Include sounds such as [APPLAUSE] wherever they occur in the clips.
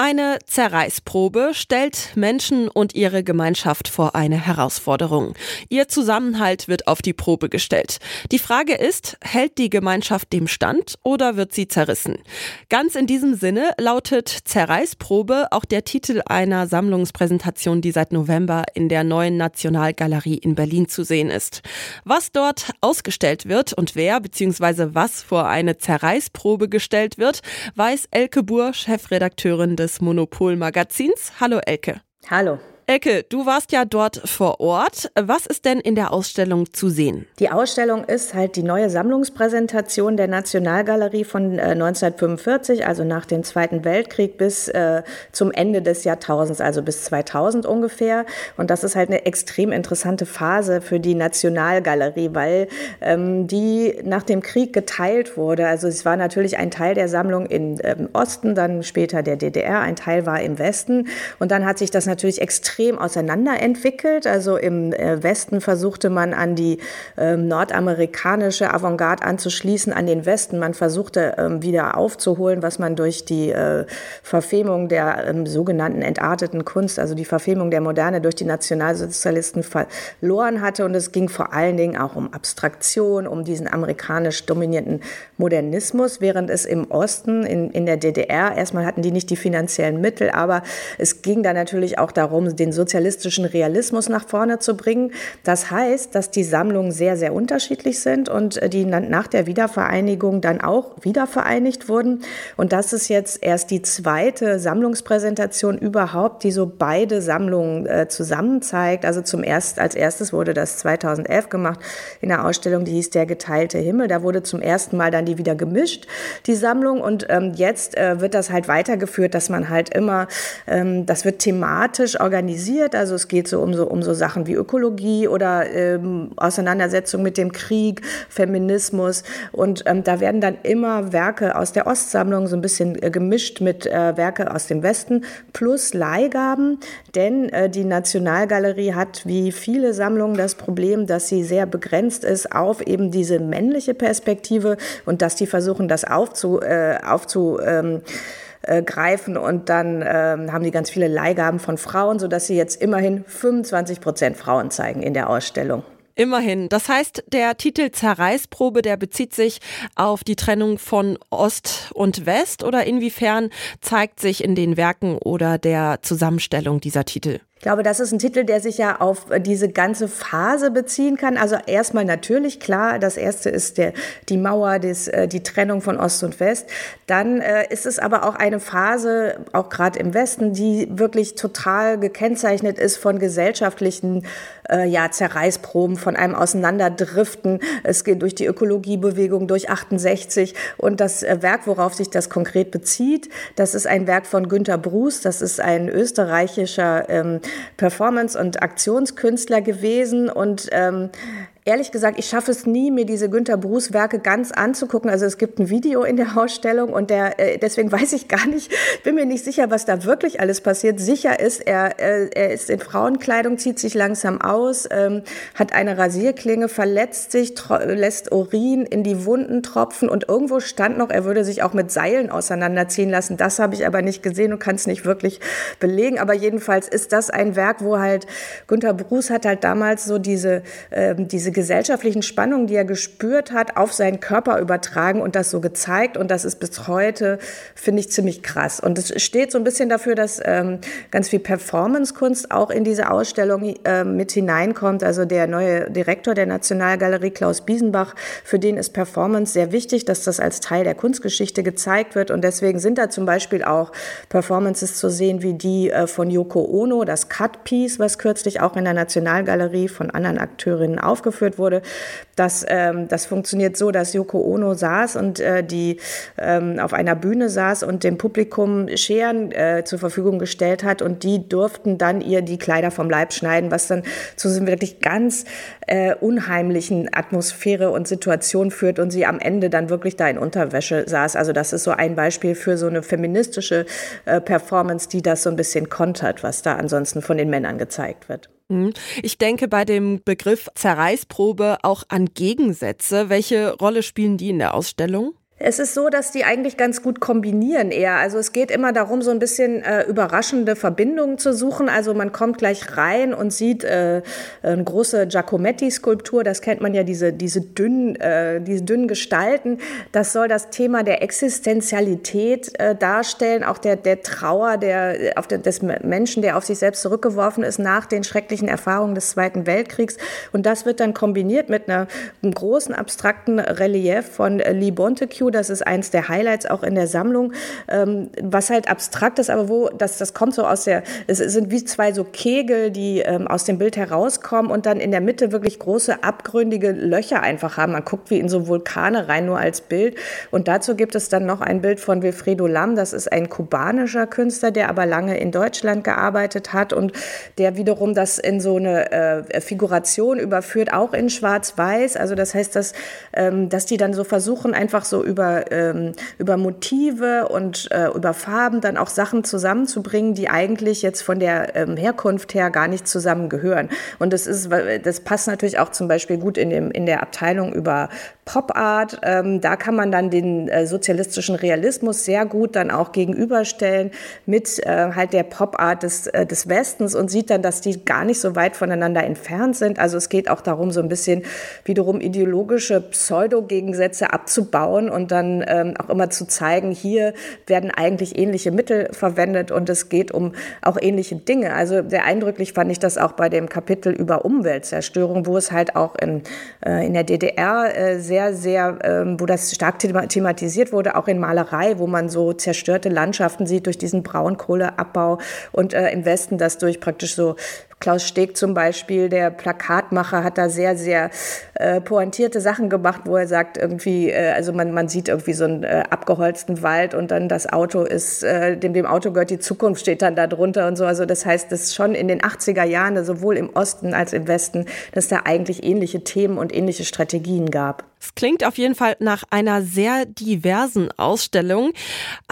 Eine Zerreißprobe stellt Menschen und ihre Gemeinschaft vor eine Herausforderung. Ihr Zusammenhalt wird auf die Probe gestellt. Die Frage ist, hält die Gemeinschaft dem Stand oder wird sie zerrissen? Ganz in diesem Sinne lautet Zerreißprobe auch der Titel einer Sammlungspräsentation, die seit November in der neuen Nationalgalerie in Berlin zu sehen ist. Was dort ausgestellt wird und wer bzw. was vor eine Zerreißprobe gestellt wird, weiß Elke Buhr, Chefredakteurin des des Monopol-Magazins. Hallo Elke. Hallo. Elke, du warst ja dort vor Ort. Was ist denn in der Ausstellung zu sehen? Die Ausstellung ist halt die neue Sammlungspräsentation der Nationalgalerie von äh, 1945, also nach dem Zweiten Weltkrieg bis äh, zum Ende des Jahrtausends, also bis 2000 ungefähr. Und das ist halt eine extrem interessante Phase für die Nationalgalerie, weil ähm, die nach dem Krieg geteilt wurde. Also es war natürlich ein Teil der Sammlung im ähm, Osten, dann später der DDR, ein Teil war im Westen. Und dann hat sich das natürlich extrem extrem auseinanderentwickelt. Also im äh, Westen versuchte man an die ähm, nordamerikanische Avantgarde anzuschließen, an den Westen. Man versuchte ähm, wieder aufzuholen, was man durch die äh, Verfemung der ähm, sogenannten entarteten Kunst, also die Verfemung der Moderne durch die Nationalsozialisten verloren hatte. Und es ging vor allen Dingen auch um Abstraktion, um diesen amerikanisch dominierten Modernismus, während es im Osten, in, in der DDR, erstmal hatten die nicht die finanziellen Mittel, aber es ging da natürlich auch darum, den den sozialistischen Realismus nach vorne zu bringen. Das heißt, dass die Sammlungen sehr, sehr unterschiedlich sind und äh, die nach der Wiedervereinigung dann auch wiedervereinigt wurden. Und das ist jetzt erst die zweite Sammlungspräsentation überhaupt, die so beide Sammlungen äh, zusammen zeigt. Also zum erst, als erstes wurde das 2011 gemacht in der Ausstellung, die hieß Der geteilte Himmel. Da wurde zum ersten Mal dann die wieder gemischt, die Sammlung. Und ähm, jetzt äh, wird das halt weitergeführt, dass man halt immer, ähm, das wird thematisch organisiert organisiert. Also es geht so um so, um so Sachen wie Ökologie oder ähm, Auseinandersetzung mit dem Krieg, Feminismus. Und ähm, da werden dann immer Werke aus der Ostsammlung so ein bisschen äh, gemischt mit äh, Werke aus dem Westen plus Leihgaben. Denn äh, die Nationalgalerie hat wie viele Sammlungen das Problem, dass sie sehr begrenzt ist auf eben diese männliche Perspektive und dass die versuchen, das aufzu, äh, aufzu ähm, äh, greifen und dann ähm, haben die ganz viele Leihgaben von Frauen, sodass sie jetzt immerhin 25 Prozent Frauen zeigen in der Ausstellung. Immerhin. Das heißt, der Titel Zerreißprobe, der bezieht sich auf die Trennung von Ost und West oder inwiefern zeigt sich in den Werken oder der Zusammenstellung dieser Titel? Ich glaube, das ist ein Titel, der sich ja auf diese ganze Phase beziehen kann. Also erstmal natürlich klar, das erste ist der, die Mauer, des, äh, die Trennung von Ost und West. Dann äh, ist es aber auch eine Phase, auch gerade im Westen, die wirklich total gekennzeichnet ist von gesellschaftlichen äh, ja, Zerreißproben, von einem Auseinanderdriften. Es geht durch die Ökologiebewegung, durch 68. Und das äh, Werk, worauf sich das konkret bezieht, das ist ein Werk von Günter Bruce. Das ist ein österreichischer ähm, Performance- und Aktionskünstler gewesen. Und ähm, ehrlich gesagt, ich schaffe es nie, mir diese Günter Bruce Werke ganz anzugucken. Also es gibt ein Video in der Ausstellung und der, äh, deswegen [LAUGHS] weiß ich gar nicht, bin mir nicht sicher, was da wirklich alles passiert. Sicher ist, er, äh, er ist in Frauenkleidung, zieht sich langsam aus, ähm, hat eine Rasierklinge, verletzt sich, lässt Urin in die Wunden tropfen und irgendwo stand noch, er würde sich auch mit Seilen auseinanderziehen lassen. Das habe ich aber nicht gesehen und kann es nicht wirklich belegen. Aber jedenfalls ist das ein Werk, wo halt Günter Bruce hat halt damals so diese, ähm, diese gesellschaftlichen Spannungen, die er gespürt hat, auf seinen Körper übertragen und das so gezeigt. Und das ist bis heute, finde ich, ziemlich krass. Und es steht so ein bisschen dafür, dass ähm, ganz viel Performance-Kunst auch in diese Ausstellung äh, mit hineinkommt. Also der neue Direktor der Nationalgalerie, Klaus Biesenbach, für den ist Performance sehr wichtig, dass das als Teil der Kunstgeschichte gezeigt wird. Und deswegen sind da zum Beispiel auch Performances zu sehen, wie die äh, von Yoko Ono, das Cut-Piece, was kürzlich auch in der Nationalgalerie von anderen Akteurinnen aufgeführt wurde. Das, ähm, das funktioniert so, dass Yoko Ono saß und äh, die ähm, auf einer Bühne saß und dem Publikum Scheren äh, zur Verfügung gestellt hat und die durften dann ihr die Kleider vom Leib schneiden, was dann zu so wirklich ganz äh, unheimlichen Atmosphäre und Situation führt und sie am Ende dann wirklich da in Unterwäsche saß. Also das ist so ein Beispiel für so eine feministische äh, Performance, die das so ein bisschen kontert, was da ansonsten von den Männern gezeigt wird. Hm. Ich denke bei dem Begriff Zerreißprobe auch an Gegensätze. Welche Rolle spielen die in der Ausstellung? Es ist so, dass die eigentlich ganz gut kombinieren eher. Also es geht immer darum, so ein bisschen äh, überraschende Verbindungen zu suchen. Also man kommt gleich rein und sieht äh, eine große Giacometti-Skulptur. Das kennt man ja, diese, diese, dünnen, äh, diese dünnen Gestalten. Das soll das Thema der Existenzialität äh, darstellen, auch der, der Trauer der, auf der, des Menschen, der auf sich selbst zurückgeworfen ist nach den schrecklichen Erfahrungen des Zweiten Weltkriegs. Und das wird dann kombiniert mit einer, einem großen abstrakten Relief von äh, Lee Das ist eins der Highlights auch in der Sammlung, ähm, was halt abstrakt ist, aber wo, das, das kommt so aus der, es sind wie zwei so Kegel, die ähm, aus dem Bild herauskommen und dann in der Mitte wirklich große abgründige Löcher einfach haben. Man guckt wie in so Vulkane rein, nur als Bild. Und dazu gibt es dann noch ein Bild von Wilfredo Lam, das ist ein kubanischer Künstler, der aber lange in Deutschland gearbeitet hat und der wiederum das in so eine äh, Figuration überführt, auch in Schwarz-Weiß. Also das heißt, dass, ähm, dass die dann so versuchen, einfach so über über, ähm, über Motive und äh, über Farben dann auch Sachen zusammenzubringen, die eigentlich jetzt von der ähm, Herkunft her gar nicht zusammengehören. Und das ist, das passt natürlich auch zum Beispiel gut in, dem, in der Abteilung über Pop Art. Ähm, da kann man dann den äh, sozialistischen Realismus sehr gut dann auch gegenüberstellen mit äh, halt der Pop Art des, äh, des Westens und sieht dann, dass die gar nicht so weit voneinander entfernt sind. Also es geht auch darum, so ein bisschen wiederum ideologische Pseudo-Gegensätze abzubauen und dann ähm, auch immer zu zeigen, hier werden eigentlich ähnliche Mittel verwendet und es geht um auch ähnliche Dinge. Also sehr eindrücklich fand ich das auch bei dem Kapitel über Umweltzerstörung, wo es halt auch in, äh, in der DDR äh, sehr, sehr, ähm, wo das stark thematisiert wurde, auch in Malerei, wo man so zerstörte Landschaften sieht durch diesen Braunkohleabbau und äh, im Westen das durch praktisch so Klaus Steg zum Beispiel, der Plakatmacher, hat da sehr, sehr äh, pointierte Sachen gemacht, wo er sagt, irgendwie, äh, also man, man sieht irgendwie so einen äh, abgeholzten Wald und dann das Auto ist, äh, dem dem Auto gehört die Zukunft, steht dann da drunter und so. Also das heißt, dass schon in den 80er Jahren, sowohl im Osten als im Westen, dass da eigentlich ähnliche Themen und ähnliche Strategien gab. Es klingt auf jeden Fall nach einer sehr diversen Ausstellung.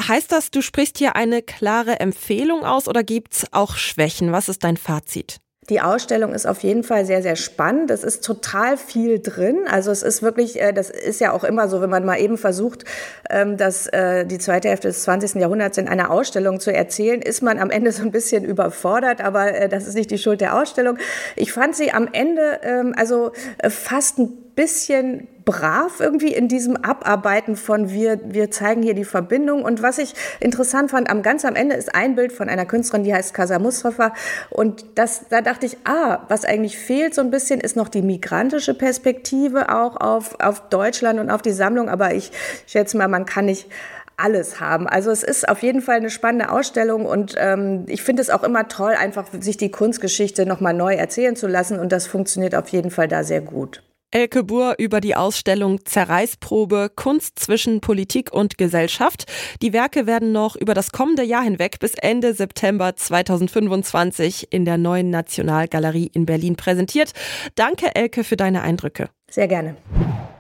Heißt das, du sprichst hier eine klare Empfehlung aus oder gibt's auch Schwächen? Was ist dein Fazit? Die Ausstellung ist auf jeden Fall sehr, sehr spannend. Es ist total viel drin. Also es ist wirklich, äh, das ist ja auch immer so, wenn man mal eben versucht, ähm, dass äh, die zweite Hälfte des 20. Jahrhunderts in einer Ausstellung zu erzählen, ist man am Ende so ein bisschen überfordert. Aber äh, das ist nicht die Schuld der Ausstellung. Ich fand sie am Ende ähm, also fast ein bisschen brav irgendwie in diesem Abarbeiten von wir, wir zeigen hier die Verbindung. Und was ich interessant fand, am ganz am Ende ist ein Bild von einer Künstlerin, die heißt Casa Mustafa. Und das, da dachte ich, ah, was eigentlich fehlt so ein bisschen, ist noch die migrantische Perspektive auch auf, auf Deutschland und auf die Sammlung. Aber ich schätze mal, man kann nicht alles haben. Also es ist auf jeden Fall eine spannende Ausstellung und ähm, ich finde es auch immer toll, einfach sich die Kunstgeschichte nochmal neu erzählen zu lassen und das funktioniert auf jeden Fall da sehr gut. Elke Buhr über die Ausstellung Zerreißprobe Kunst zwischen Politik und Gesellschaft. Die Werke werden noch über das kommende Jahr hinweg bis Ende September 2025 in der neuen Nationalgalerie in Berlin präsentiert. Danke, Elke, für deine Eindrücke. Sehr gerne.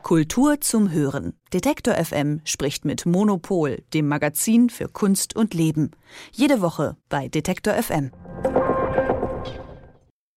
Kultur zum Hören. Detektor FM spricht mit Monopol, dem Magazin für Kunst und Leben. Jede Woche bei Detektor FM.